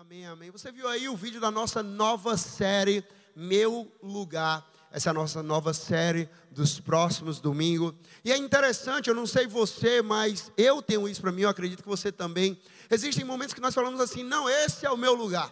amém, amém. Você viu aí o vídeo da nossa nova série, Meu Lugar. Essa é a nossa nova série dos próximos domingos. E é interessante, eu não sei você, mas eu tenho isso para mim, eu acredito que você também. Existem momentos que nós falamos assim: não, esse é o meu lugar.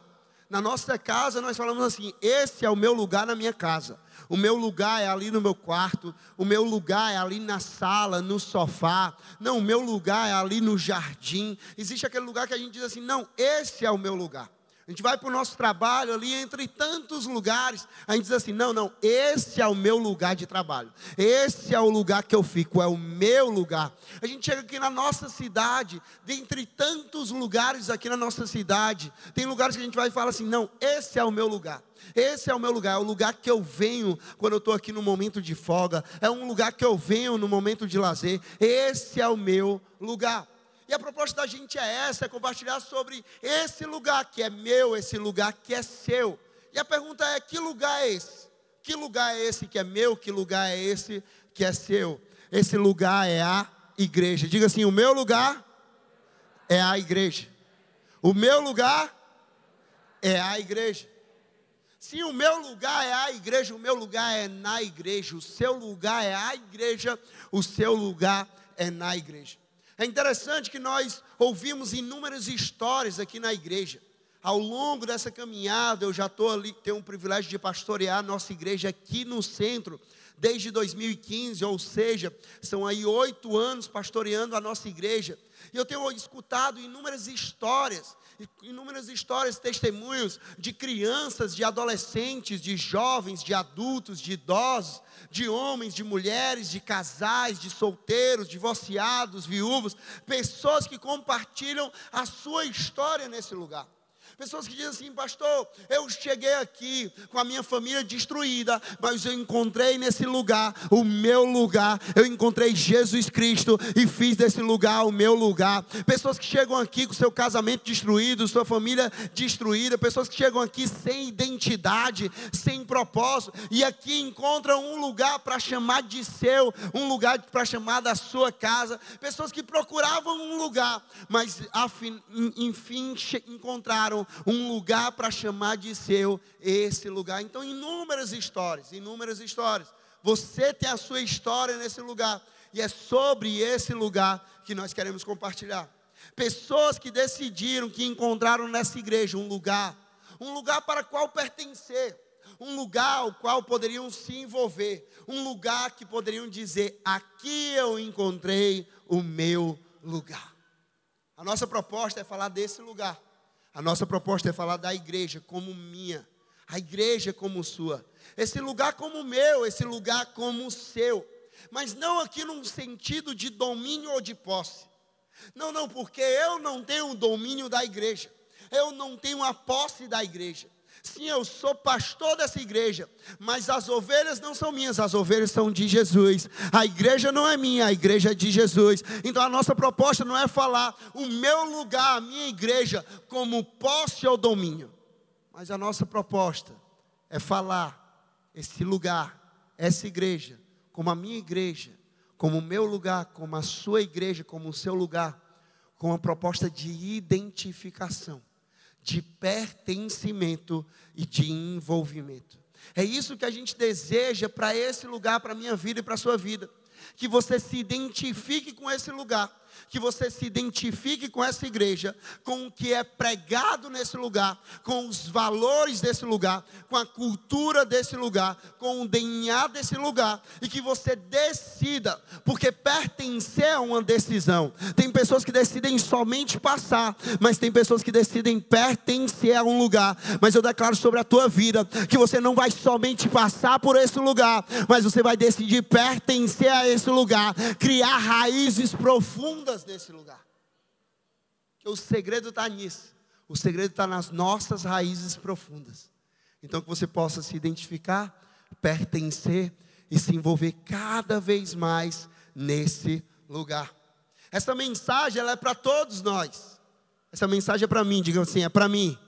Na nossa casa, nós falamos assim: esse é o meu lugar na minha casa. O meu lugar é ali no meu quarto. O meu lugar é ali na sala, no sofá. Não, o meu lugar é ali no jardim. Existe aquele lugar que a gente diz assim: não, esse é o meu lugar. A gente vai para o nosso trabalho ali, entre tantos lugares. A gente diz assim: não, não, esse é o meu lugar de trabalho. Esse é o lugar que eu fico, é o meu lugar. A gente chega aqui na nossa cidade, dentre tantos lugares aqui na nossa cidade, tem lugares que a gente vai e fala assim: não, esse é o meu lugar. Esse é o meu lugar, é o lugar que eu venho quando eu estou aqui no momento de folga, é um lugar que eu venho no momento de lazer. Esse é o meu lugar. E a proposta da gente é essa, é compartilhar sobre esse lugar que é meu, esse lugar que é seu. E a pergunta é: que lugar é esse? Que lugar é esse que é meu? Que lugar é esse que é seu? Esse lugar é a igreja. Diga assim: o meu lugar é a igreja. O meu lugar é a igreja. Se o meu lugar é a igreja, o meu lugar é na igreja. O seu lugar é a igreja, o seu lugar é na igreja. É interessante que nós ouvimos inúmeras histórias aqui na igreja. Ao longo dessa caminhada, eu já estou ali, tenho o privilégio de pastorear a nossa igreja aqui no centro, desde 2015, ou seja, são aí oito anos pastoreando a nossa igreja. E eu tenho escutado inúmeras histórias, inúmeras histórias, testemunhos de crianças, de adolescentes, de jovens, de adultos, de idosos, de homens, de mulheres, de casais, de solteiros, divorciados, viúvos, pessoas que compartilham a sua história nesse lugar. Pessoas que dizem assim, pastor, eu cheguei aqui com a minha família destruída, mas eu encontrei nesse lugar o meu lugar. Eu encontrei Jesus Cristo e fiz desse lugar o meu lugar. Pessoas que chegam aqui com seu casamento destruído, sua família destruída, pessoas que chegam aqui sem identidade, sem propósito, e aqui encontram um lugar para chamar de seu, um lugar para chamar da sua casa. Pessoas que procuravam um lugar, mas enfim encontraram um lugar para chamar de seu esse lugar. Então, inúmeras histórias, inúmeras histórias. Você tem a sua história nesse lugar, e é sobre esse lugar que nós queremos compartilhar. Pessoas que decidiram, que encontraram nessa igreja um lugar, um lugar para qual pertencer, um lugar ao qual poderiam se envolver, um lugar que poderiam dizer: aqui eu encontrei o meu lugar. A nossa proposta é falar desse lugar. A nossa proposta é falar da igreja como minha, a igreja como sua, esse lugar como meu, esse lugar como seu, mas não aqui num sentido de domínio ou de posse. Não, não, porque eu não tenho o domínio da igreja, eu não tenho a posse da igreja. Sim, eu sou pastor dessa igreja, mas as ovelhas não são minhas, as ovelhas são de Jesus. A igreja não é minha, a igreja é de Jesus. Então a nossa proposta não é falar o meu lugar, a minha igreja, como posse ou domínio, mas a nossa proposta é falar esse lugar, essa igreja, como a minha igreja, como o meu lugar, como a sua igreja, como o seu lugar, com a proposta de identificação de pertencimento e de envolvimento. É isso que a gente deseja para esse lugar, para a minha vida e para a sua vida. Que você se identifique com esse lugar que você se identifique com essa igreja, com o que é pregado nesse lugar, com os valores desse lugar, com a cultura desse lugar, com o DNA desse lugar, e que você decida, porque pertencer é uma decisão. Tem pessoas que decidem somente passar, mas tem pessoas que decidem pertencer a um lugar. Mas eu declaro sobre a tua vida que você não vai somente passar por esse lugar, mas você vai decidir pertencer a esse lugar, criar raízes profundas profundas nesse lugar. O segredo está nisso. O segredo está nas nossas raízes profundas. Então que você possa se identificar, pertencer e se envolver cada vez mais nesse lugar. Essa mensagem ela é para todos nós. Essa mensagem é para mim, diga assim, é para mim.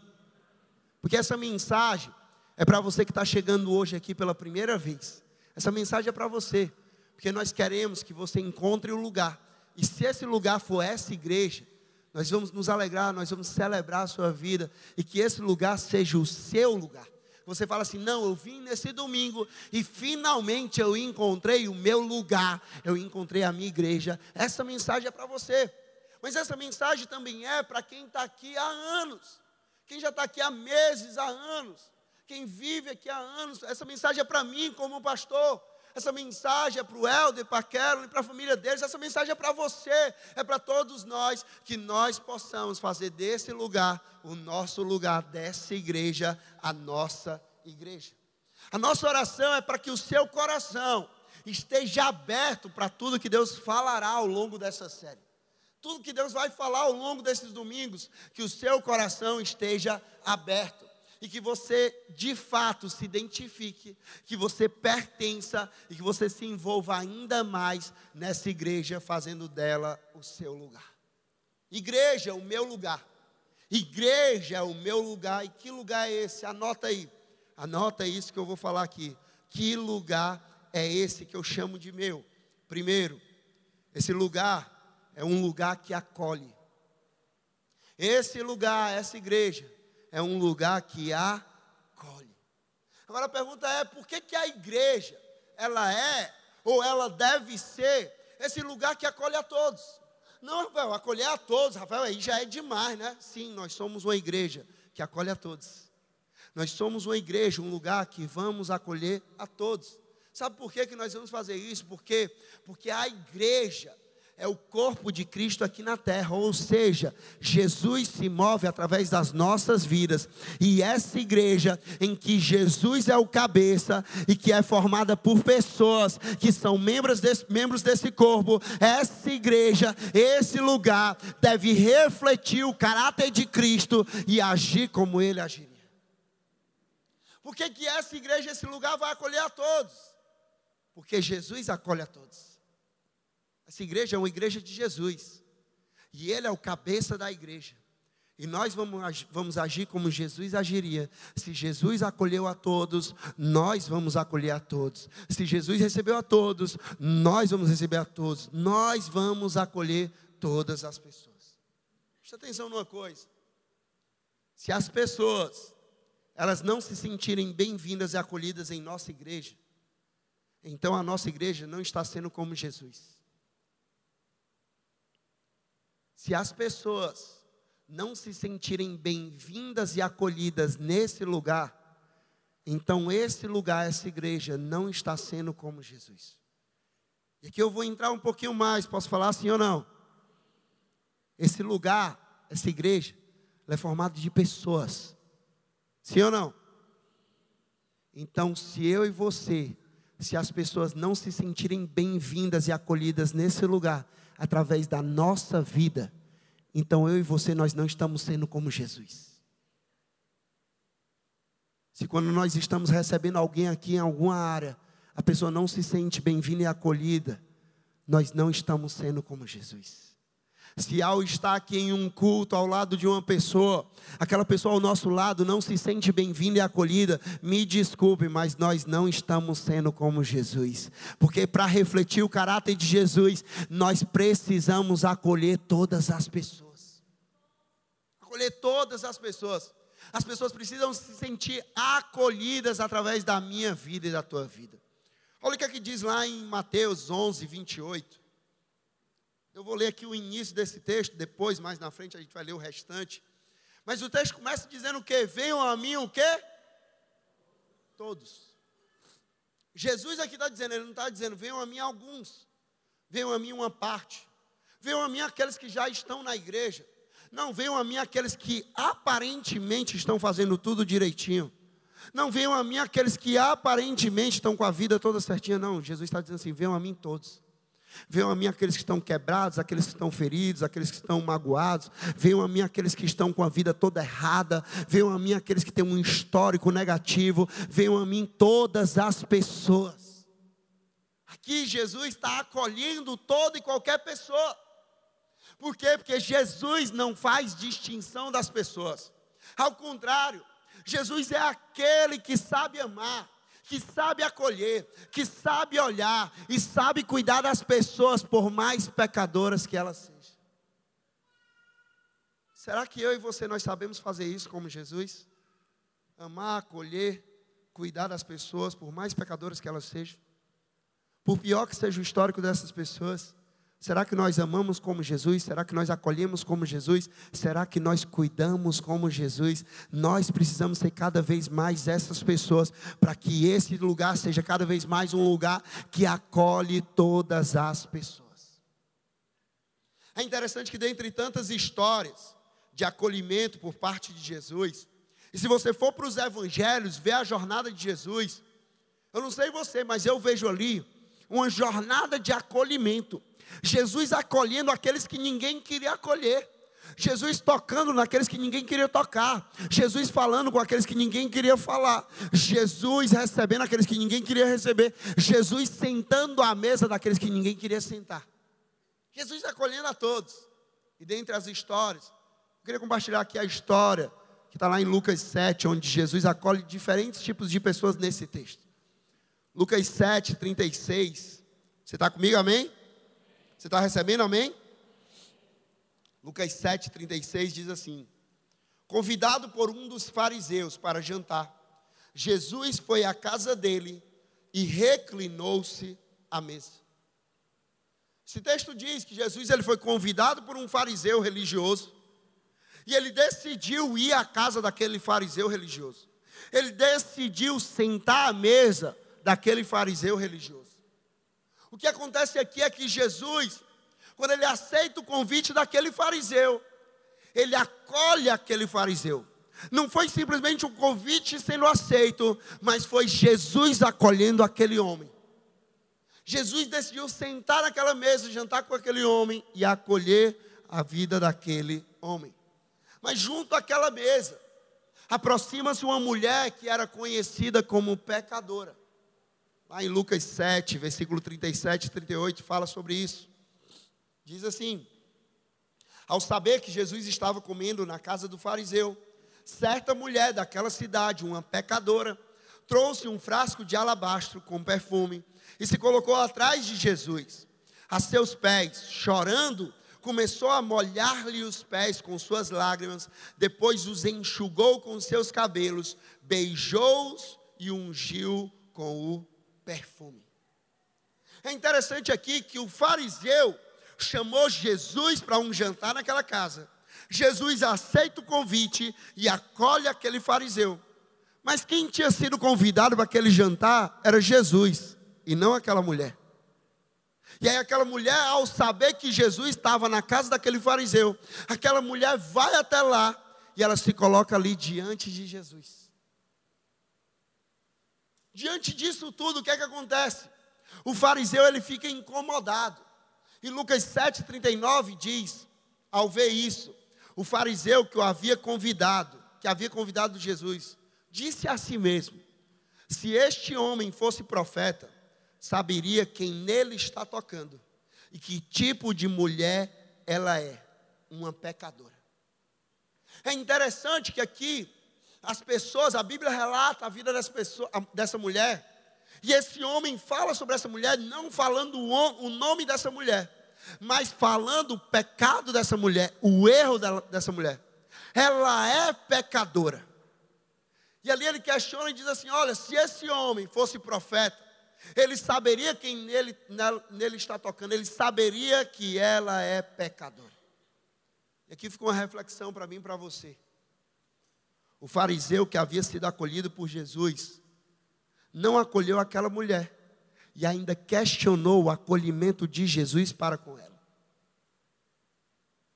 Porque essa mensagem é para você que está chegando hoje aqui pela primeira vez. Essa mensagem é para você, porque nós queremos que você encontre um lugar e se esse lugar for essa igreja, nós vamos nos alegrar, nós vamos celebrar a sua vida e que esse lugar seja o seu lugar. Você fala assim: não, eu vim nesse domingo e finalmente eu encontrei o meu lugar, eu encontrei a minha igreja. Essa mensagem é para você, mas essa mensagem também é para quem está aqui há anos, quem já está aqui há meses, há anos, quem vive aqui há anos. Essa mensagem é para mim, como pastor. Essa mensagem é para o Helder, para a e para a família deles. Essa mensagem é para você, é para todos nós, que nós possamos fazer desse lugar o nosso lugar, dessa igreja, a nossa igreja. A nossa oração é para que o seu coração esteja aberto para tudo que Deus falará ao longo dessa série. Tudo que Deus vai falar ao longo desses domingos, que o seu coração esteja aberto e que você de fato se identifique, que você pertença e que você se envolva ainda mais nessa igreja, fazendo dela o seu lugar. Igreja, o meu lugar. Igreja é o meu lugar. E que lugar é esse? Anota aí. Anota isso que eu vou falar aqui. Que lugar é esse que eu chamo de meu? Primeiro, esse lugar é um lugar que acolhe. Esse lugar, essa igreja, é um lugar que acolhe. Agora a pergunta é: por que, que a igreja, ela é, ou ela deve ser, esse lugar que acolhe a todos? Não, Rafael, acolher a todos, Rafael, aí já é demais, né? Sim, nós somos uma igreja que acolhe a todos. Nós somos uma igreja, um lugar que vamos acolher a todos. Sabe por que, que nós vamos fazer isso? Porque, porque a igreja, é o corpo de Cristo aqui na terra, ou seja, Jesus se move através das nossas vidas, e essa igreja em que Jesus é o cabeça e que é formada por pessoas que são membros desse, membros desse corpo, essa igreja, esse lugar, deve refletir o caráter de Cristo e agir como ele agiria. Por que, que essa igreja, esse lugar vai acolher a todos? Porque Jesus acolhe a todos. Essa igreja é uma igreja de Jesus. E Ele é o cabeça da igreja. E nós vamos, vamos agir como Jesus agiria. Se Jesus acolheu a todos, nós vamos acolher a todos. Se Jesus recebeu a todos, nós vamos receber a todos. Nós vamos acolher todas as pessoas. Presta atenção numa coisa. Se as pessoas elas não se sentirem bem-vindas e acolhidas em nossa igreja, então a nossa igreja não está sendo como Jesus. Se as pessoas não se sentirem bem-vindas e acolhidas nesse lugar, então esse lugar, essa igreja, não está sendo como Jesus. E aqui eu vou entrar um pouquinho mais, posso falar assim ou não? Esse lugar, essa igreja, é formada de pessoas. Sim ou não? Então, se eu e você, se as pessoas não se sentirem bem-vindas e acolhidas nesse lugar, através da nossa vida, então eu e você nós não estamos sendo como Jesus. Se quando nós estamos recebendo alguém aqui em alguma área, a pessoa não se sente bem-vinda e acolhida, nós não estamos sendo como Jesus. Se ao estar aqui em um culto ao lado de uma pessoa, aquela pessoa ao nosso lado não se sente bem-vinda e acolhida, me desculpe, mas nós não estamos sendo como Jesus. Porque para refletir o caráter de Jesus, nós precisamos acolher todas as pessoas. Acolher todas as pessoas. As pessoas precisam se sentir acolhidas através da minha vida e da tua vida. Olha o que, é que diz lá em Mateus 11, 28. Eu vou ler aqui o início desse texto, depois, mais na frente, a gente vai ler o restante. Mas o texto começa dizendo o quê? Venham a mim o quê? Todos. Jesus aqui está dizendo, ele não está dizendo, venham a mim alguns, venham a mim uma parte, venham a mim aqueles que já estão na igreja. Não venham a mim aqueles que aparentemente estão fazendo tudo direitinho. Não venham a mim aqueles que aparentemente estão com a vida toda certinha. Não, Jesus está dizendo assim: venham a mim todos. Venham a mim aqueles que estão quebrados, aqueles que estão feridos, aqueles que estão magoados. Venham a mim aqueles que estão com a vida toda errada. Venham a mim aqueles que têm um histórico negativo. Venham a mim todas as pessoas. Aqui Jesus está acolhendo toda e qualquer pessoa. Por quê? Porque Jesus não faz distinção das pessoas. Ao contrário, Jesus é aquele que sabe amar que sabe acolher, que sabe olhar e sabe cuidar das pessoas, por mais pecadoras que elas sejam. Será que eu e você nós sabemos fazer isso como Jesus? Amar, acolher, cuidar das pessoas, por mais pecadoras que elas sejam. Por pior que seja o histórico dessas pessoas, Será que nós amamos como Jesus? Será que nós acolhemos como Jesus? Será que nós cuidamos como Jesus? Nós precisamos ser cada vez mais essas pessoas, para que esse lugar seja cada vez mais um lugar que acolhe todas as pessoas. É interessante que, dentre tantas histórias de acolhimento por parte de Jesus, e se você for para os evangelhos, ver a jornada de Jesus, eu não sei você, mas eu vejo ali uma jornada de acolhimento. Jesus acolhendo aqueles que ninguém queria acolher. Jesus tocando naqueles que ninguém queria tocar. Jesus falando com aqueles que ninguém queria falar. Jesus recebendo aqueles que ninguém queria receber. Jesus sentando à mesa daqueles que ninguém queria sentar. Jesus acolhendo a todos. E dentre as histórias, eu queria compartilhar aqui a história que está lá em Lucas 7, onde Jesus acolhe diferentes tipos de pessoas nesse texto. Lucas 7, 36. Você está comigo, amém? Você está recebendo, amém? Lucas 7, 36 diz assim: Convidado por um dos fariseus para jantar, Jesus foi à casa dele e reclinou-se à mesa. Esse texto diz que Jesus ele foi convidado por um fariseu religioso e ele decidiu ir à casa daquele fariseu religioso. Ele decidiu sentar à mesa daquele fariseu religioso. O que acontece aqui é que Jesus, quando ele aceita o convite daquele fariseu, ele acolhe aquele fariseu. Não foi simplesmente um convite sendo aceito, mas foi Jesus acolhendo aquele homem. Jesus decidiu sentar naquela mesa, jantar com aquele homem e acolher a vida daquele homem. Mas junto àquela mesa, aproxima-se uma mulher que era conhecida como pecadora. Lá em Lucas 7, versículo 37 e 38, fala sobre isso. Diz assim: Ao saber que Jesus estava comendo na casa do fariseu, certa mulher daquela cidade, uma pecadora, trouxe um frasco de alabastro com perfume e se colocou atrás de Jesus. A seus pés, chorando, começou a molhar-lhe os pés com suas lágrimas, depois os enxugou com seus cabelos, beijou-os e ungiu com o perfume. É interessante aqui que o fariseu chamou Jesus para um jantar naquela casa. Jesus aceita o convite e acolhe aquele fariseu. Mas quem tinha sido convidado para aquele jantar era Jesus e não aquela mulher. E aí aquela mulher, ao saber que Jesus estava na casa daquele fariseu, aquela mulher vai até lá e ela se coloca ali diante de Jesus. Diante disso tudo, o que é que acontece? O fariseu ele fica incomodado. E Lucas 7,39 diz, ao ver isso, o fariseu que o havia convidado, que havia convidado Jesus, disse a si mesmo: se este homem fosse profeta, saberia quem nele está tocando e que tipo de mulher ela é, uma pecadora. É interessante que aqui as pessoas, a Bíblia relata a vida dessa, mulher, e esse homem fala sobre essa mulher, não falando o, nome dessa mulher, mas falando o pecado dessa mulher, o erro dessa mulher. Ela é pecadora. E ali ele questiona e diz assim: Olha, se esse homem fosse profeta, ele saberia quem nele, nele está tocando, ele saberia que ela é pecadora. E aqui fica uma reflexão para mim e para você. O fariseu que havia sido acolhido por Jesus não acolheu aquela mulher e ainda questionou o acolhimento de Jesus para com ela.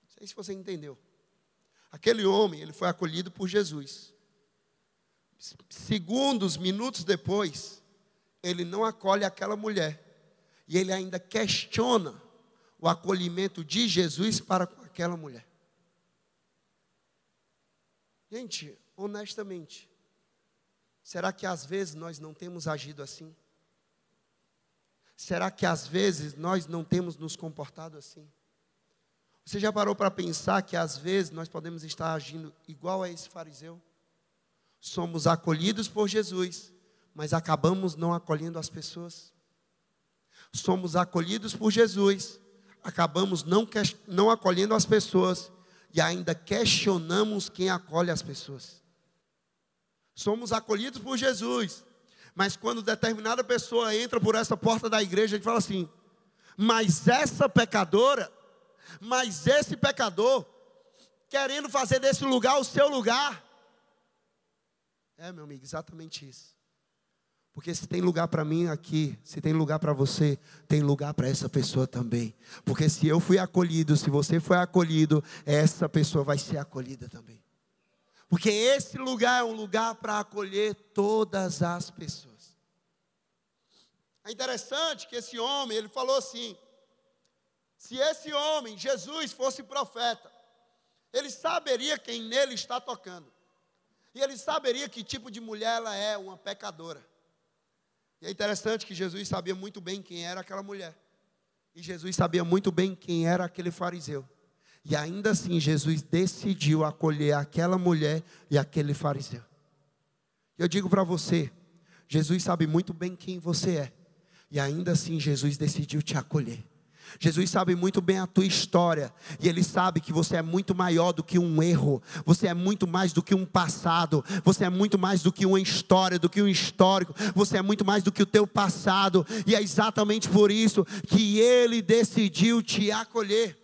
Não sei se você entendeu. Aquele homem, ele foi acolhido por Jesus. Segundos, minutos depois, ele não acolhe aquela mulher. E ele ainda questiona o acolhimento de Jesus para com aquela mulher. Gente, honestamente, será que às vezes nós não temos agido assim? Será que às vezes nós não temos nos comportado assim? Você já parou para pensar que às vezes nós podemos estar agindo igual a esse fariseu? Somos acolhidos por Jesus, mas acabamos não acolhendo as pessoas. Somos acolhidos por Jesus, acabamos não, não acolhendo as pessoas e ainda questionamos quem acolhe as pessoas. Somos acolhidos por Jesus, mas quando determinada pessoa entra por essa porta da igreja, a gente fala assim: mas essa pecadora, mas esse pecador, querendo fazer desse lugar o seu lugar. É, meu amigo, exatamente isso. Porque se tem lugar para mim aqui, se tem lugar para você, tem lugar para essa pessoa também. Porque se eu fui acolhido, se você foi acolhido, essa pessoa vai ser acolhida também. Porque esse lugar é um lugar para acolher todas as pessoas. É interessante que esse homem, ele falou assim: se esse homem, Jesus, fosse profeta, ele saberia quem nele está tocando. E ele saberia que tipo de mulher ela é, uma pecadora. E é interessante que Jesus sabia muito bem quem era aquela mulher. E Jesus sabia muito bem quem era aquele fariseu. E ainda assim, Jesus decidiu acolher aquela mulher e aquele fariseu. Eu digo para você: Jesus sabe muito bem quem você é. E ainda assim, Jesus decidiu te acolher. Jesus sabe muito bem a tua história, e Ele sabe que você é muito maior do que um erro, você é muito mais do que um passado, você é muito mais do que uma história, do que um histórico, você é muito mais do que o teu passado, e é exatamente por isso que Ele decidiu te acolher.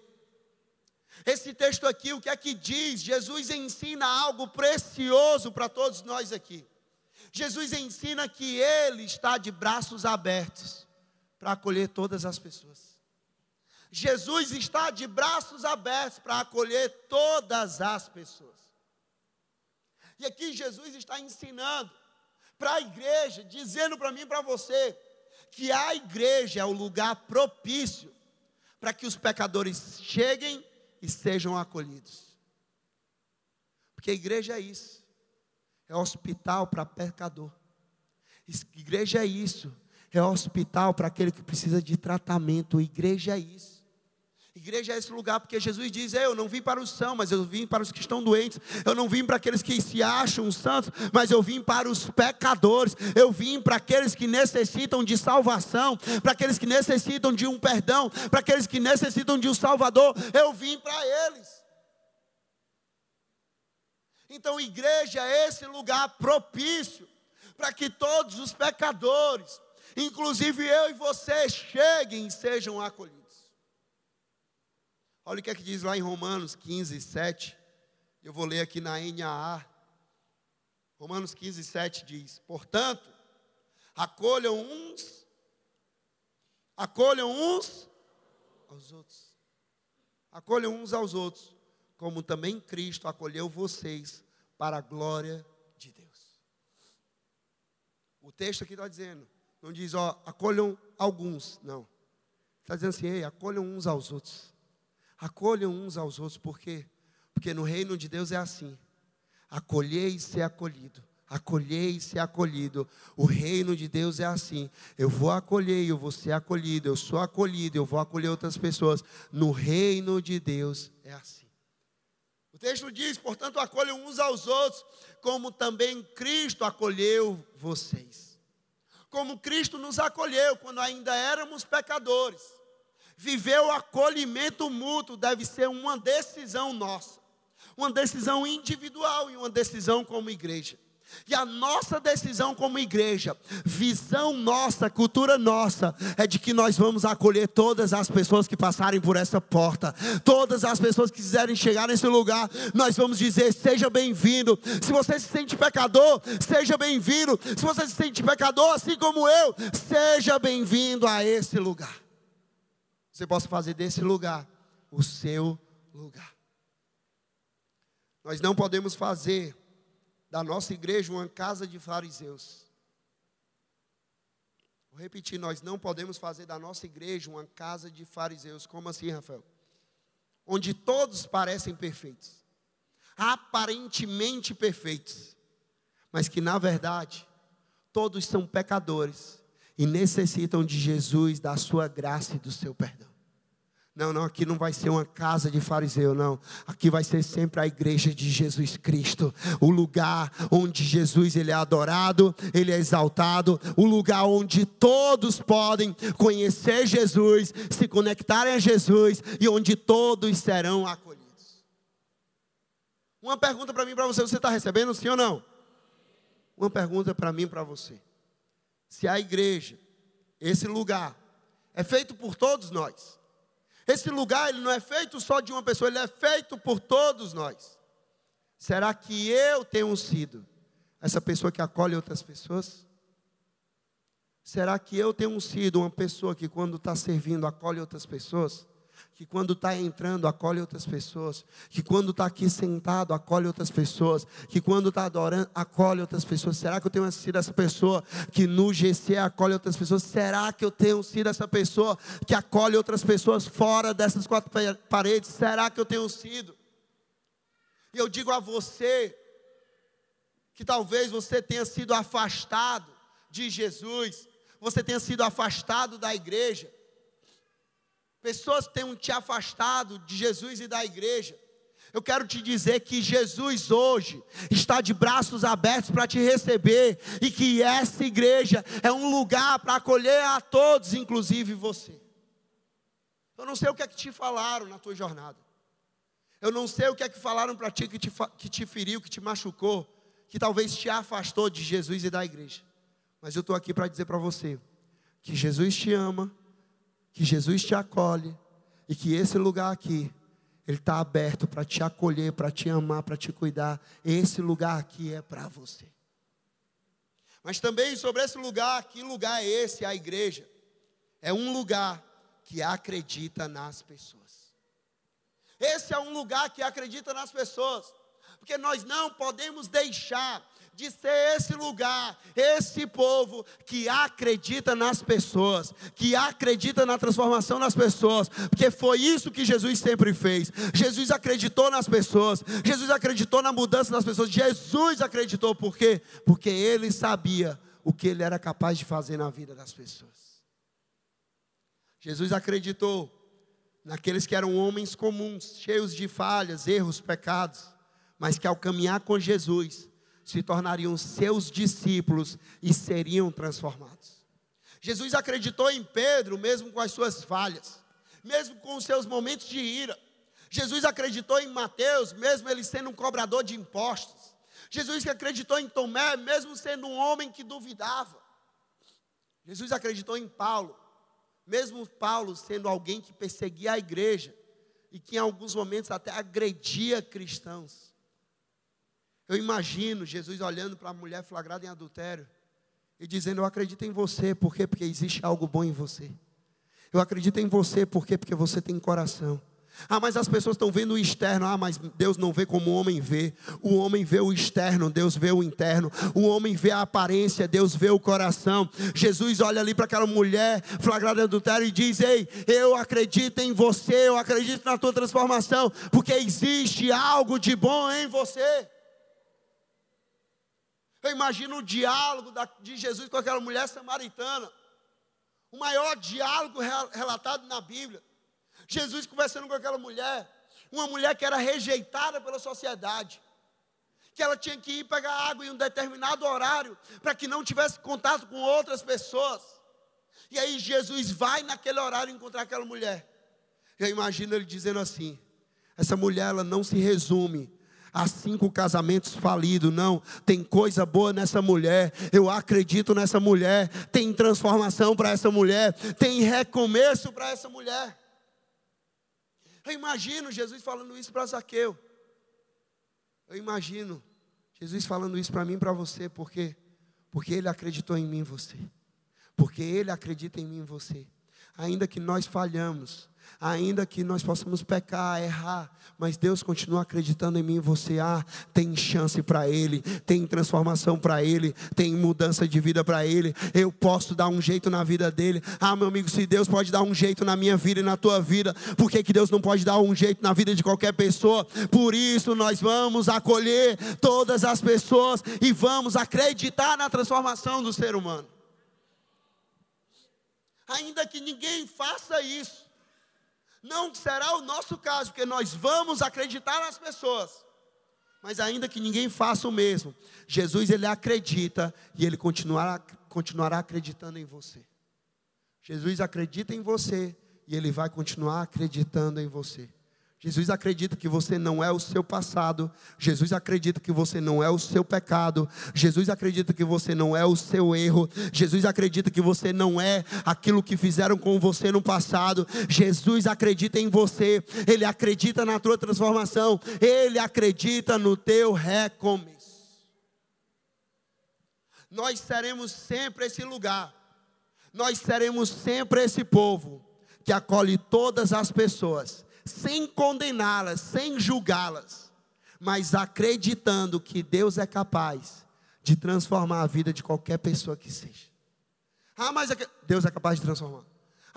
Esse texto aqui, o que é que diz? Jesus ensina algo precioso para todos nós aqui. Jesus ensina que Ele está de braços abertos para acolher todas as pessoas. Jesus está de braços abertos para acolher todas as pessoas. E aqui Jesus está ensinando para a igreja, dizendo para mim e para você, que a igreja é o lugar propício para que os pecadores cheguem sejam acolhidos. Porque a igreja é isso, é hospital para pecador. Igreja é isso, é hospital para aquele que precisa de tratamento. Igreja é isso. Igreja é esse lugar, porque Jesus diz: Eu não vim para os são, mas eu vim para os que estão doentes. Eu não vim para aqueles que se acham santos, mas eu vim para os pecadores. Eu vim para aqueles que necessitam de salvação, para aqueles que necessitam de um perdão, para aqueles que necessitam de um Salvador. Eu vim para eles. Então, igreja é esse lugar propício para que todos os pecadores, inclusive eu e você, cheguem e sejam acolhidos. Olha o que é que diz lá em Romanos 15, 7. Eu vou ler aqui na NAA. Romanos 15, 7 diz: Portanto, acolham uns, acolham uns aos outros. Acolham uns aos outros, como também Cristo acolheu vocês para a glória de Deus. O texto aqui está dizendo, não diz, ó, acolham alguns, não. Está dizendo assim, ei, acolham uns aos outros. Acolham uns aos outros, por quê? Porque no reino de Deus é assim: acolher e ser acolhido. Acolher e ser acolhido. O reino de Deus é assim. Eu vou acolher eu vou ser acolhido. Eu sou acolhido, eu vou acolher outras pessoas. No reino de Deus é assim. O texto diz: portanto, acolham uns aos outros, como também Cristo acolheu vocês. Como Cristo nos acolheu quando ainda éramos pecadores. Viver o acolhimento mútuo deve ser uma decisão nossa, uma decisão individual e uma decisão como igreja. E a nossa decisão como igreja, visão nossa, cultura nossa, é de que nós vamos acolher todas as pessoas que passarem por essa porta, todas as pessoas que quiserem chegar nesse lugar, nós vamos dizer: seja bem-vindo. Se você se sente pecador, seja bem-vindo. Se você se sente pecador, assim como eu, seja bem-vindo a esse lugar você possa fazer desse lugar o seu lugar. Nós não podemos fazer da nossa igreja uma casa de fariseus. Vou repetir, nós não podemos fazer da nossa igreja uma casa de fariseus. Como assim, Rafael? Onde todos parecem perfeitos, aparentemente perfeitos, mas que na verdade todos são pecadores e necessitam de Jesus, da sua graça e do seu perdão. Não, não, aqui não vai ser uma casa de fariseu, não. Aqui vai ser sempre a igreja de Jesus Cristo, o lugar onde Jesus ele é adorado, ele é exaltado, o lugar onde todos podem conhecer Jesus, se conectarem a Jesus e onde todos serão acolhidos. Uma pergunta para mim para você: você está recebendo sim ou não? Uma pergunta para mim para você. Se a igreja, esse lugar, é feito por todos nós. Esse lugar ele não é feito só de uma pessoa, ele é feito por todos nós. Será que eu tenho sido essa pessoa que acolhe outras pessoas? Será que eu tenho sido uma pessoa que, quando está servindo, acolhe outras pessoas? Que quando está entrando acolhe outras pessoas, que quando está aqui sentado acolhe outras pessoas, que quando está adorando acolhe outras pessoas. Será que eu tenho sido essa pessoa que no GC acolhe outras pessoas? Será que eu tenho sido essa pessoa que acolhe outras pessoas fora dessas quatro paredes? Será que eu tenho sido? E eu digo a você que talvez você tenha sido afastado de Jesus, você tenha sido afastado da igreja pessoas tenham te afastado de Jesus e da igreja. Eu quero te dizer que Jesus hoje está de braços abertos para te receber e que essa igreja é um lugar para acolher a todos, inclusive você. Eu não sei o que é que te falaram na tua jornada. Eu não sei o que é que falaram para ti que te, que te feriu, que te machucou, que talvez te afastou de Jesus e da igreja. Mas eu estou aqui para dizer para você que Jesus te ama que Jesus te acolhe e que esse lugar aqui, ele está aberto para te acolher, para te amar, para te cuidar. Esse lugar aqui é para você. Mas também sobre esse lugar, que lugar é esse? A igreja. É um lugar que acredita nas pessoas. Esse é um lugar que acredita nas pessoas. Porque nós não podemos deixar de ser esse lugar, esse povo que acredita nas pessoas, que acredita na transformação das pessoas, porque foi isso que Jesus sempre fez. Jesus acreditou nas pessoas, Jesus acreditou na mudança das pessoas, Jesus acreditou por quê? Porque ele sabia o que ele era capaz de fazer na vida das pessoas. Jesus acreditou naqueles que eram homens comuns, cheios de falhas, erros, pecados, mas que ao caminhar com Jesus, se tornariam seus discípulos e seriam transformados. Jesus acreditou em Pedro, mesmo com as suas falhas, mesmo com os seus momentos de ira. Jesus acreditou em Mateus, mesmo ele sendo um cobrador de impostos. Jesus acreditou em Tomé, mesmo sendo um homem que duvidava. Jesus acreditou em Paulo, mesmo Paulo sendo alguém que perseguia a igreja e que em alguns momentos até agredia cristãos. Eu imagino Jesus olhando para a mulher flagrada em adultério e dizendo: Eu acredito em você, por quê? Porque existe algo bom em você. Eu acredito em você, por quê? Porque você tem coração. Ah, mas as pessoas estão vendo o externo. Ah, mas Deus não vê como o homem vê. O homem vê o externo, Deus vê o interno. O homem vê a aparência, Deus vê o coração. Jesus olha ali para aquela mulher flagrada em adultério e diz: Ei, eu acredito em você, eu acredito na tua transformação, porque existe algo de bom em você. Imagino o diálogo de Jesus com aquela mulher samaritana. O maior diálogo relatado na Bíblia. Jesus conversando com aquela mulher. Uma mulher que era rejeitada pela sociedade. Que ela tinha que ir pegar água em um determinado horário. Para que não tivesse contato com outras pessoas. E aí Jesus vai naquele horário encontrar aquela mulher. Eu imagino ele dizendo assim: essa mulher ela não se resume há cinco casamentos falidos. Não, tem coisa boa nessa mulher. Eu acredito nessa mulher. Tem transformação para essa mulher. Tem recomeço para essa mulher. Eu imagino Jesus falando isso para Zaqueu. Eu imagino Jesus falando isso para mim e para você, por quê? Porque ele acreditou em mim e você. Porque ele acredita em mim e você. Ainda que nós falhamos, ainda que nós possamos pecar, errar, mas Deus continua acreditando em mim e você. Ah, tem chance para Ele, tem transformação para Ele, tem mudança de vida para Ele. Eu posso dar um jeito na vida dele. Ah, meu amigo, se Deus pode dar um jeito na minha vida e na tua vida, por que, que Deus não pode dar um jeito na vida de qualquer pessoa? Por isso nós vamos acolher todas as pessoas e vamos acreditar na transformação do ser humano. Ainda que ninguém faça isso, não será o nosso caso, porque nós vamos acreditar nas pessoas. Mas ainda que ninguém faça o mesmo, Jesus ele acredita e ele continuará, continuará acreditando em você. Jesus acredita em você e ele vai continuar acreditando em você. Jesus acredita que você não é o seu passado. Jesus acredita que você não é o seu pecado. Jesus acredita que você não é o seu erro. Jesus acredita que você não é aquilo que fizeram com você no passado. Jesus acredita em você. Ele acredita na tua transformação. Ele acredita no teu recomeço. Nós seremos sempre esse lugar. Nós seremos sempre esse povo que acolhe todas as pessoas sem condená-las, sem julgá-las, mas acreditando que Deus é capaz de transformar a vida de qualquer pessoa que seja. Ah, mas Deus é capaz de transformar.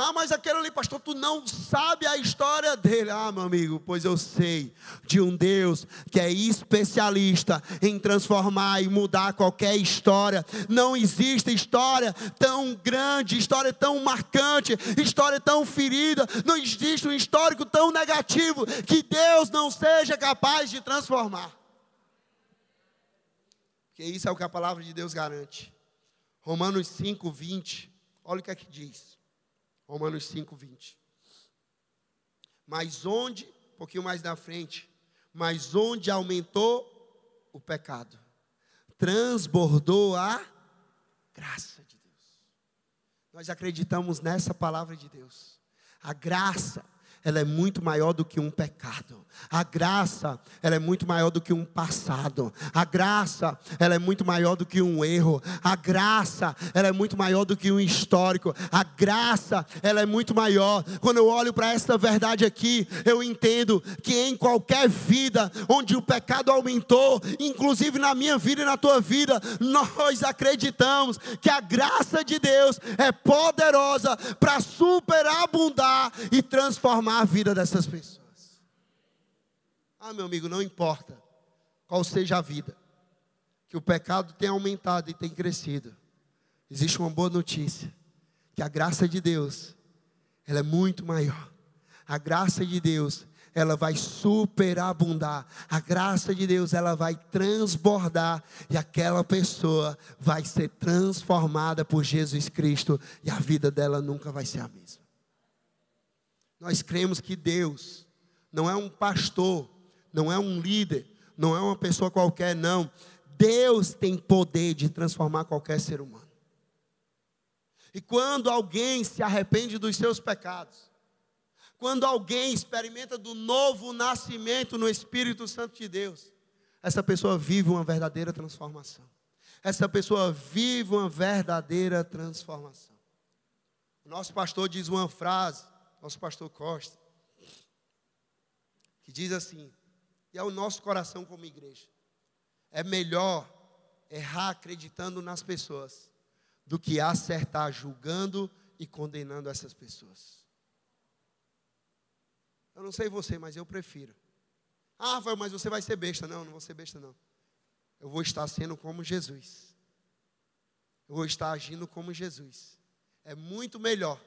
Ah, mas aquele ali, pastor, tu não sabe a história dele. Ah, meu amigo, pois eu sei de um Deus que é especialista em transformar e mudar qualquer história. Não existe história tão grande, história tão marcante, história tão ferida. Não existe um histórico tão negativo que Deus não seja capaz de transformar. Porque isso é o que a palavra de Deus garante. Romanos 5, 20. Olha o que é que diz. Romanos 5, 20. Mas onde, um pouquinho mais na frente, mas onde aumentou o pecado, transbordou a graça de Deus. Nós acreditamos nessa palavra de Deus. A graça ela é muito maior do que um pecado. A graça, ela é muito maior do que um passado. A graça, ela é muito maior do que um erro. A graça, ela é muito maior do que um histórico. A graça, ela é muito maior. Quando eu olho para essa verdade aqui, eu entendo que em qualquer vida onde o pecado aumentou, inclusive na minha vida e na tua vida, nós acreditamos que a graça de Deus é poderosa para superabundar e transformar transformar a vida dessas pessoas. Ah, meu amigo, não importa qual seja a vida, que o pecado tem aumentado e tem crescido. Existe uma boa notícia, que a graça de Deus, ela é muito maior. A graça de Deus, ela vai superabundar. A graça de Deus, ela vai transbordar e aquela pessoa vai ser transformada por Jesus Cristo e a vida dela nunca vai ser a mesma. Nós cremos que Deus não é um pastor, não é um líder, não é uma pessoa qualquer, não. Deus tem poder de transformar qualquer ser humano. E quando alguém se arrepende dos seus pecados, quando alguém experimenta do novo nascimento no Espírito Santo de Deus, essa pessoa vive uma verdadeira transformação. Essa pessoa vive uma verdadeira transformação. O nosso pastor diz uma frase nosso pastor Costa, que diz assim: e é o nosso coração como igreja. É melhor errar acreditando nas pessoas do que acertar julgando e condenando essas pessoas. Eu não sei você, mas eu prefiro. Ah, Rafael, mas você vai ser besta. Não, não vou ser besta, não. Eu vou estar sendo como Jesus. Eu vou estar agindo como Jesus. É muito melhor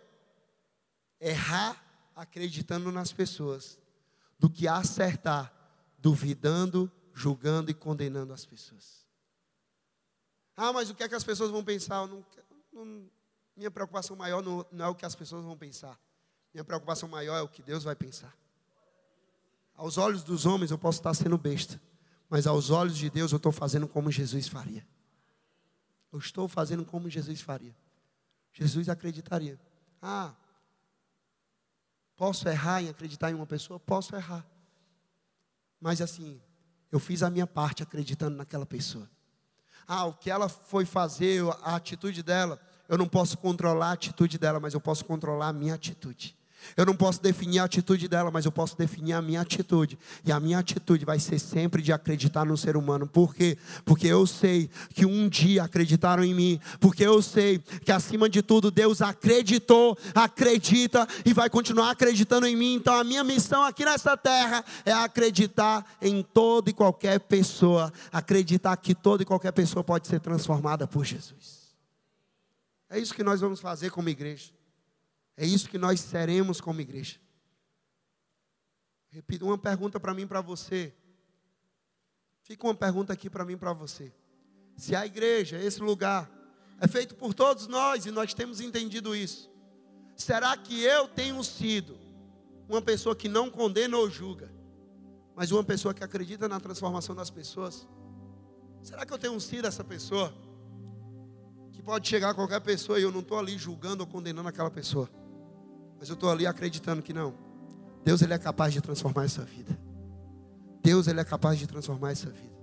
errar acreditando nas pessoas do que acertar duvidando, julgando e condenando as pessoas. Ah, mas o que é que as pessoas vão pensar? Não, não, minha preocupação maior não, não é o que as pessoas vão pensar. Minha preocupação maior é o que Deus vai pensar. Aos olhos dos homens eu posso estar sendo besta, mas aos olhos de Deus eu estou fazendo como Jesus faria. Eu estou fazendo como Jesus faria. Jesus acreditaria. Ah, Posso errar em acreditar em uma pessoa? Posso errar. Mas assim, eu fiz a minha parte acreditando naquela pessoa. Ah, o que ela foi fazer, a atitude dela, eu não posso controlar a atitude dela, mas eu posso controlar a minha atitude. Eu não posso definir a atitude dela, mas eu posso definir a minha atitude. E a minha atitude vai ser sempre de acreditar no ser humano. Por quê? Porque eu sei que um dia acreditaram em mim. Porque eu sei que acima de tudo Deus acreditou, acredita e vai continuar acreditando em mim. Então a minha missão aqui nessa terra é acreditar em toda e qualquer pessoa. Acreditar que toda e qualquer pessoa pode ser transformada por Jesus. É isso que nós vamos fazer como igreja. É isso que nós seremos como igreja. Repito, uma pergunta para mim para você. Fica uma pergunta aqui para mim para você. Se a igreja, esse lugar, é feito por todos nós e nós temos entendido isso, será que eu tenho sido uma pessoa que não condena ou julga, mas uma pessoa que acredita na transformação das pessoas. Será que eu tenho sido essa pessoa? Que pode chegar a qualquer pessoa e eu não estou ali julgando ou condenando aquela pessoa, mas eu estou ali acreditando que não. Deus ele é capaz de transformar essa vida. Deus ele é capaz de transformar essa vida.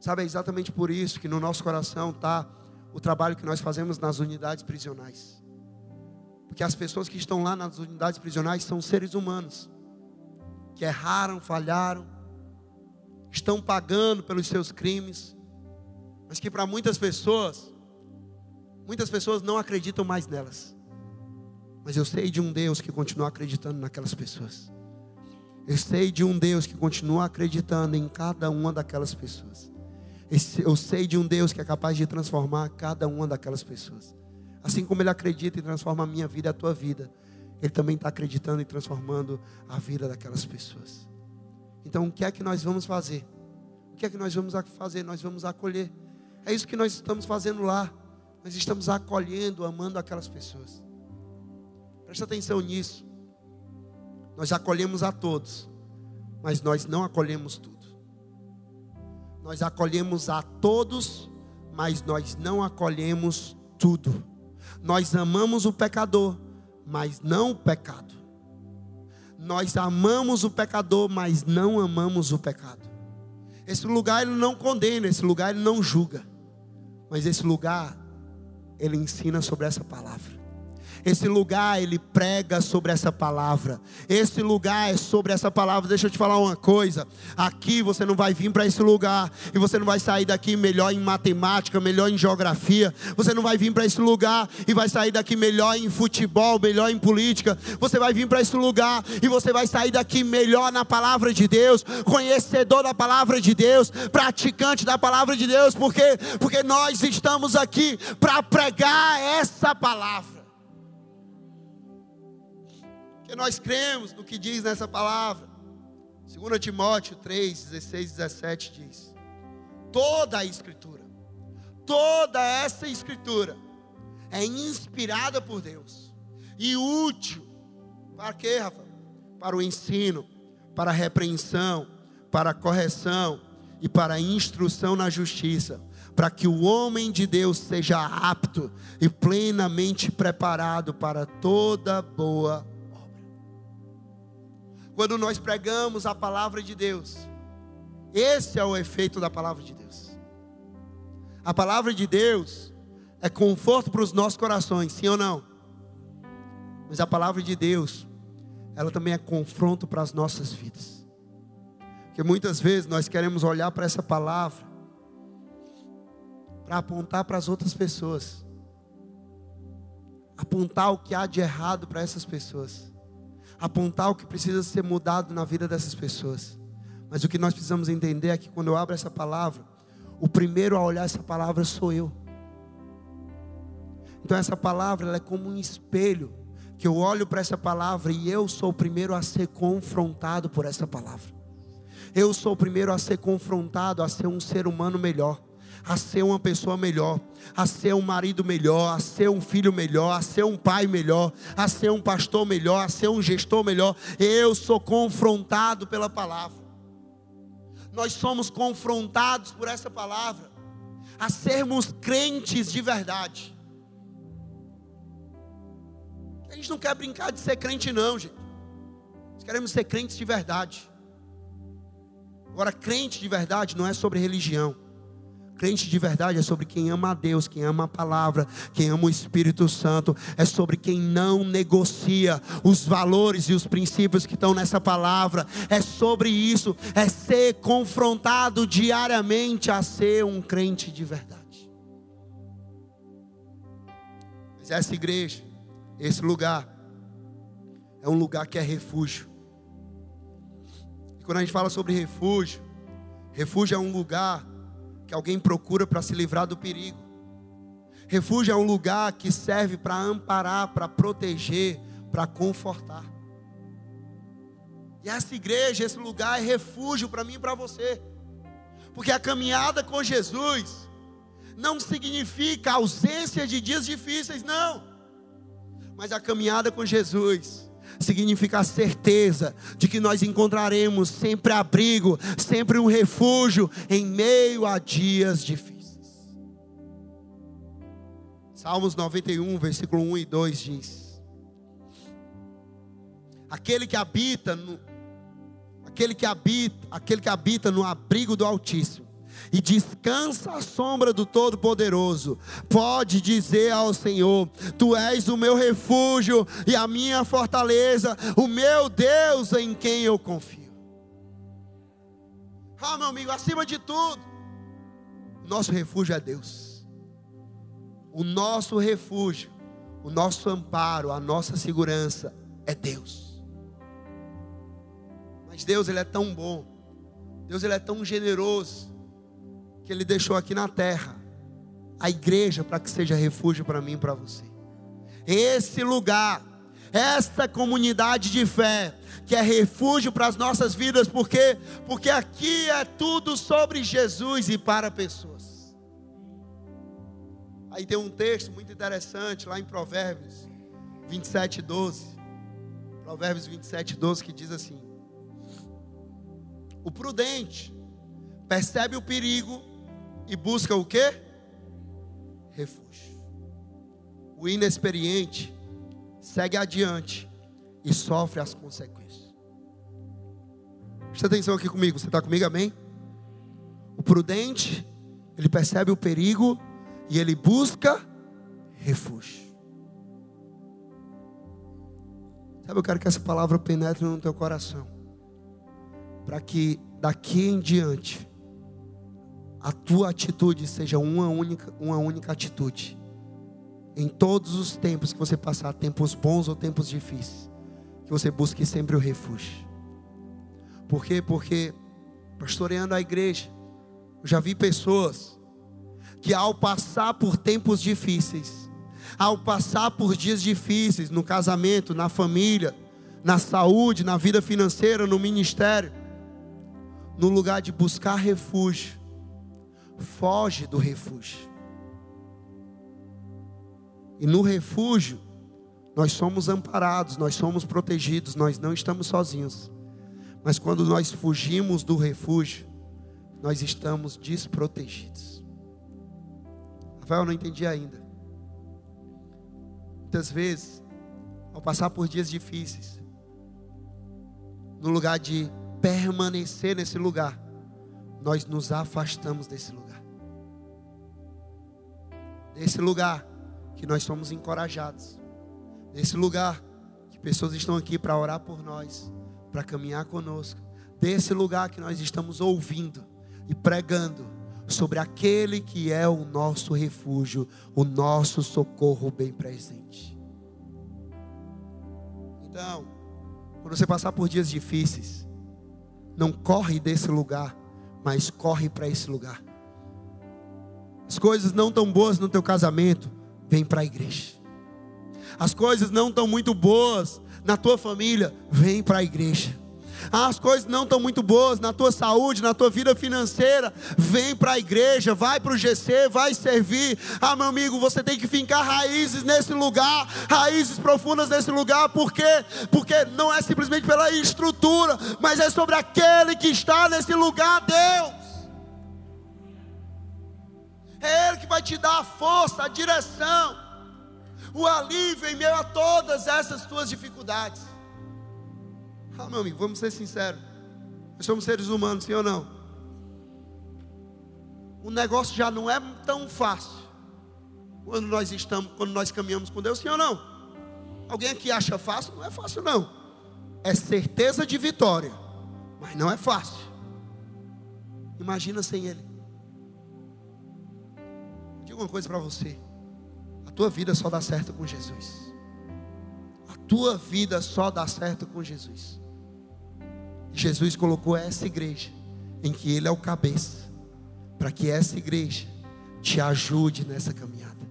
Sabe, é exatamente por isso que no nosso coração está o trabalho que nós fazemos nas unidades prisionais. Porque as pessoas que estão lá nas unidades prisionais são seres humanos que erraram, falharam, estão pagando pelos seus crimes, mas que para muitas pessoas, muitas pessoas não acreditam mais nelas. Mas eu sei de um Deus que continua acreditando naquelas pessoas. Eu sei de um Deus que continua acreditando em cada uma daquelas pessoas. Eu sei de um Deus que é capaz de transformar cada uma daquelas pessoas. Assim como Ele acredita e transforma a minha vida e a tua vida, Ele também está acreditando e transformando a vida daquelas pessoas. Então, o que é que nós vamos fazer? O que é que nós vamos fazer? Nós vamos acolher. É isso que nós estamos fazendo lá. Nós estamos acolhendo, amando aquelas pessoas. Presta atenção nisso. Nós acolhemos a todos, mas nós não acolhemos tudo. Nós acolhemos a todos, mas nós não acolhemos tudo. Nós amamos o pecador, mas não o pecado. Nós amamos o pecador, mas não amamos o pecado. Esse lugar ele não condena, esse lugar ele não julga. Mas esse lugar ele ensina sobre essa palavra. Esse lugar ele prega sobre essa palavra. Esse lugar é sobre essa palavra. Deixa eu te falar uma coisa. Aqui você não vai vir para esse lugar e você não vai sair daqui melhor em matemática, melhor em geografia. Você não vai vir para esse lugar e vai sair daqui melhor em futebol, melhor em política. Você vai vir para esse lugar e você vai sair daqui melhor na palavra de Deus, conhecedor da palavra de Deus, praticante da palavra de Deus, porque porque nós estamos aqui para pregar essa palavra. Porque nós cremos no que diz nessa palavra. 2 Timóteo 3, 16, 17 diz: Toda a Escritura, toda essa Escritura é inspirada por Deus e útil para quê, Rafa? Para o ensino, para a repreensão, para a correção e para a instrução na justiça, para que o homem de Deus seja apto e plenamente preparado para toda boa quando nós pregamos a palavra de Deus. Esse é o efeito da palavra de Deus. A palavra de Deus é conforto para os nossos corações, sim ou não? Mas a palavra de Deus, ela também é confronto para as nossas vidas. Porque muitas vezes nós queremos olhar para essa palavra para apontar para as outras pessoas, apontar o que há de errado para essas pessoas apontar o que precisa ser mudado na vida dessas pessoas. Mas o que nós precisamos entender é que quando eu abro essa palavra, o primeiro a olhar essa palavra sou eu. Então essa palavra é como um espelho que eu olho para essa palavra e eu sou o primeiro a ser confrontado por essa palavra. Eu sou o primeiro a ser confrontado a ser um ser humano melhor a ser uma pessoa melhor, a ser um marido melhor, a ser um filho melhor, a ser um pai melhor, a ser um pastor melhor, a ser um gestor melhor. Eu sou confrontado pela palavra. Nós somos confrontados por essa palavra a sermos crentes de verdade. A gente não quer brincar de ser crente, não, gente. Nós queremos ser crentes de verdade. Agora, crente de verdade não é sobre religião. Crente de verdade é sobre quem ama a Deus, quem ama a palavra, quem ama o Espírito Santo, é sobre quem não negocia os valores e os princípios que estão nessa palavra, é sobre isso, é ser confrontado diariamente a ser um crente de verdade. Mas essa igreja, esse lugar, é um lugar que é refúgio. E quando a gente fala sobre refúgio, refúgio é um lugar que alguém procura para se livrar do perigo. Refúgio é um lugar que serve para amparar, para proteger, para confortar. E essa igreja, esse lugar é refúgio para mim e para você. Porque a caminhada com Jesus não significa ausência de dias difíceis, não. Mas a caminhada com Jesus significa a certeza de que nós encontraremos sempre abrigo, sempre um refúgio em meio a dias difíceis. Salmos 91, versículo 1 e 2 diz: Aquele que habita no aquele que habita, aquele que habita no abrigo do Altíssimo e descansa à sombra do Todo-Poderoso, pode dizer ao Senhor: Tu és o meu refúgio e a minha fortaleza, o meu Deus em quem eu confio. Ah, meu amigo, acima de tudo, nosso refúgio é Deus. O nosso refúgio, o nosso amparo, a nossa segurança é Deus. Mas Deus, Ele é tão bom, Deus, Ele é tão generoso, que Ele deixou aqui na terra a igreja para que seja refúgio para mim e para você. Esse lugar, esta comunidade de fé, que é refúgio para as nossas vidas, porque porque aqui é tudo sobre Jesus e para pessoas. Aí tem um texto muito interessante lá em Provérbios 27, 12. Provérbios 27, 12 que diz assim: O prudente percebe o perigo e busca o que? Refúgio. O inexperiente segue adiante e sofre as consequências. Presta atenção aqui comigo, você está comigo, amém? O prudente, ele percebe o perigo e ele busca refúgio. Sabe, eu quero que essa palavra penetre no teu coração, para que daqui em diante a tua atitude seja uma única, uma única atitude. Em todos os tempos que você passar, tempos bons ou tempos difíceis, que você busque sempre o refúgio. Por quê? Porque, pastoreando a igreja, eu já vi pessoas que ao passar por tempos difíceis, ao passar por dias difíceis no casamento, na família, na saúde, na vida financeira, no ministério, no lugar de buscar refúgio, foge do refúgio. E no refúgio, nós somos amparados, nós somos protegidos, nós não estamos sozinhos. Mas quando nós fugimos do refúgio, nós estamos desprotegidos. Rafael, eu não entendi ainda. Muitas vezes, ao passar por dias difíceis, no lugar de permanecer nesse lugar, nós nos afastamos desse lugar. Desse lugar que nós somos encorajados. Desse lugar que pessoas estão aqui para orar por nós, para caminhar conosco. Desse lugar que nós estamos ouvindo e pregando sobre aquele que é o nosso refúgio, o nosso socorro bem presente. Então, quando você passar por dias difíceis, não corre desse lugar mas corre para esse lugar. As coisas não tão boas no teu casamento, vem para a igreja. As coisas não tão muito boas na tua família, vem para a igreja. As coisas não estão muito boas na tua saúde, na tua vida financeira. Vem para a igreja, vai para o GC, vai servir. Ah, meu amigo, você tem que fincar raízes nesse lugar, raízes profundas nesse lugar, por quê? Porque não é simplesmente pela estrutura, mas é sobre aquele que está nesse lugar, Deus. É Ele que vai te dar a força, a direção, o alívio em meio a todas essas tuas dificuldades. Ah, meu amigo, vamos ser sinceros. Nós somos seres humanos, sim ou não? O negócio já não é tão fácil quando nós estamos, quando nós caminhamos com Deus, sim ou não? Alguém aqui acha fácil? Não é fácil não. É certeza de vitória, mas não é fácil. Imagina sem Ele. Digo uma coisa para você. A tua vida só dá certo com Jesus. A tua vida só dá certo com Jesus. Jesus colocou essa igreja em que Ele é o cabeça, para que essa igreja te ajude nessa caminhada,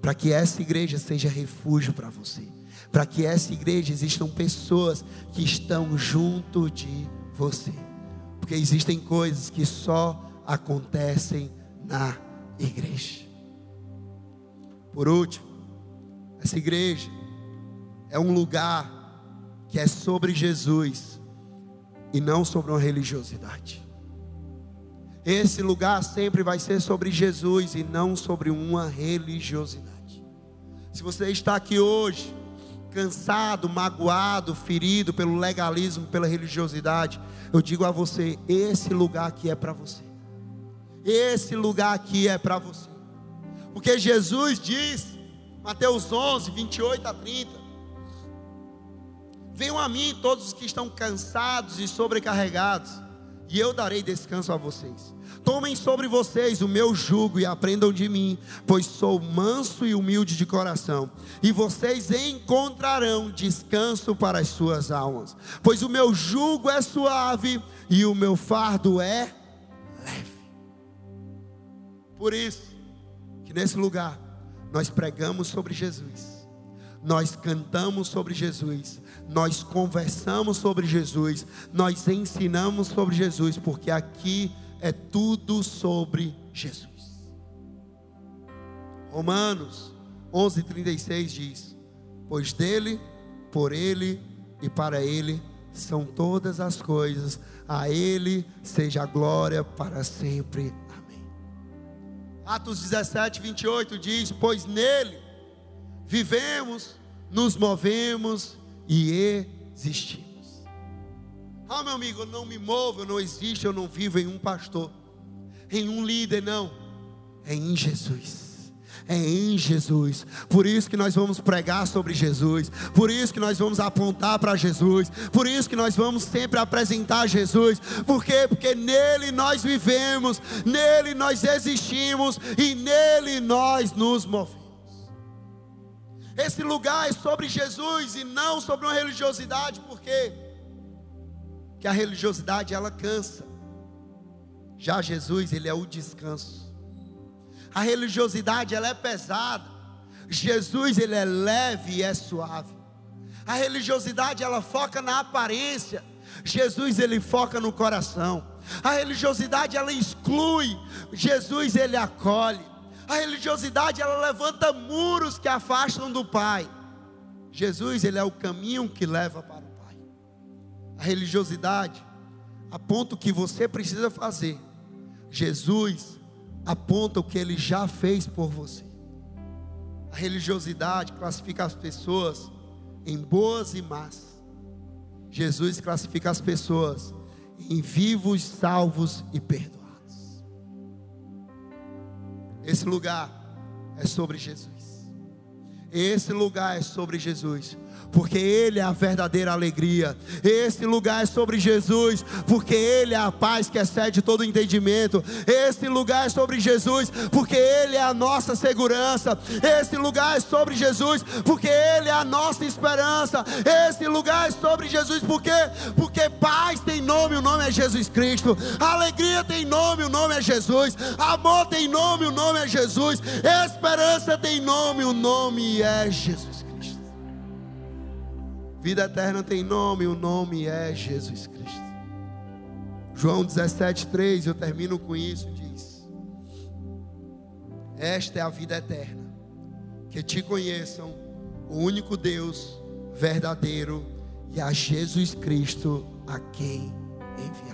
para que essa igreja seja refúgio para você, para que essa igreja existam pessoas que estão junto de você, porque existem coisas que só acontecem na igreja. Por último, essa igreja é um lugar que é sobre Jesus e não sobre uma religiosidade. Esse lugar sempre vai ser sobre Jesus e não sobre uma religiosidade. Se você está aqui hoje, cansado, magoado, ferido pelo legalismo, pela religiosidade, eu digo a você: esse lugar aqui é para você. Esse lugar aqui é para você. Porque Jesus diz, Mateus 11, 28 a 30, Venham a mim todos os que estão cansados e sobrecarregados, e eu darei descanso a vocês. Tomem sobre vocês o meu jugo e aprendam de mim, pois sou manso e humilde de coração, e vocês encontrarão descanso para as suas almas. Pois o meu jugo é suave e o meu fardo é leve. Por isso que nesse lugar nós pregamos sobre Jesus nós cantamos sobre Jesus, nós conversamos sobre Jesus, nós ensinamos sobre Jesus, porque aqui é tudo sobre Jesus. Romanos 11:36 diz: Pois dele, por ele e para ele são todas as coisas, a ele seja a glória para sempre. Atos 17, 28 diz: Pois nele vivemos, nos movemos e existimos. Ah, meu amigo, eu não me movo, eu não existo, eu não vivo em um pastor, em um líder, não, é em Jesus é em Jesus. Por isso que nós vamos pregar sobre Jesus. Por isso que nós vamos apontar para Jesus. Por isso que nós vamos sempre apresentar Jesus. Por quê? Porque nele nós vivemos, nele nós existimos e nele nós nos movemos. Esse lugar é sobre Jesus e não sobre uma religiosidade, por quê? Porque a religiosidade ela cansa. Já Jesus, ele é o descanso. A religiosidade ela é pesada. Jesus, ele é leve e é suave. A religiosidade ela foca na aparência. Jesus ele foca no coração. A religiosidade ela exclui. Jesus ele acolhe. A religiosidade ela levanta muros que afastam do Pai. Jesus, ele é o caminho que leva para o Pai. A religiosidade aponta o que você precisa fazer. Jesus aponta o que ele já fez por você. A religiosidade classifica as pessoas em boas e más. Jesus classifica as pessoas em vivos, salvos e perdoados. Esse lugar é sobre Jesus. Esse lugar é sobre Jesus porque Ele é a verdadeira alegria. Esse lugar é sobre Jesus, porque Ele é a paz que excede todo entendimento. Esse lugar é sobre Jesus, porque Ele é a nossa segurança. Esse lugar é sobre Jesus, porque Ele é a nossa esperança. Esse lugar é sobre Jesus, porque porque paz tem nome, o nome é Jesus Cristo. Alegria tem nome, o nome é Jesus. Amor tem nome, o nome é Jesus. Esperança tem nome, o nome é Jesus. Vida eterna tem nome, o nome é Jesus Cristo. João 17,3, eu termino com isso, diz: Esta é a vida eterna, que te conheçam, o único Deus verdadeiro e a Jesus Cristo a quem enviaste.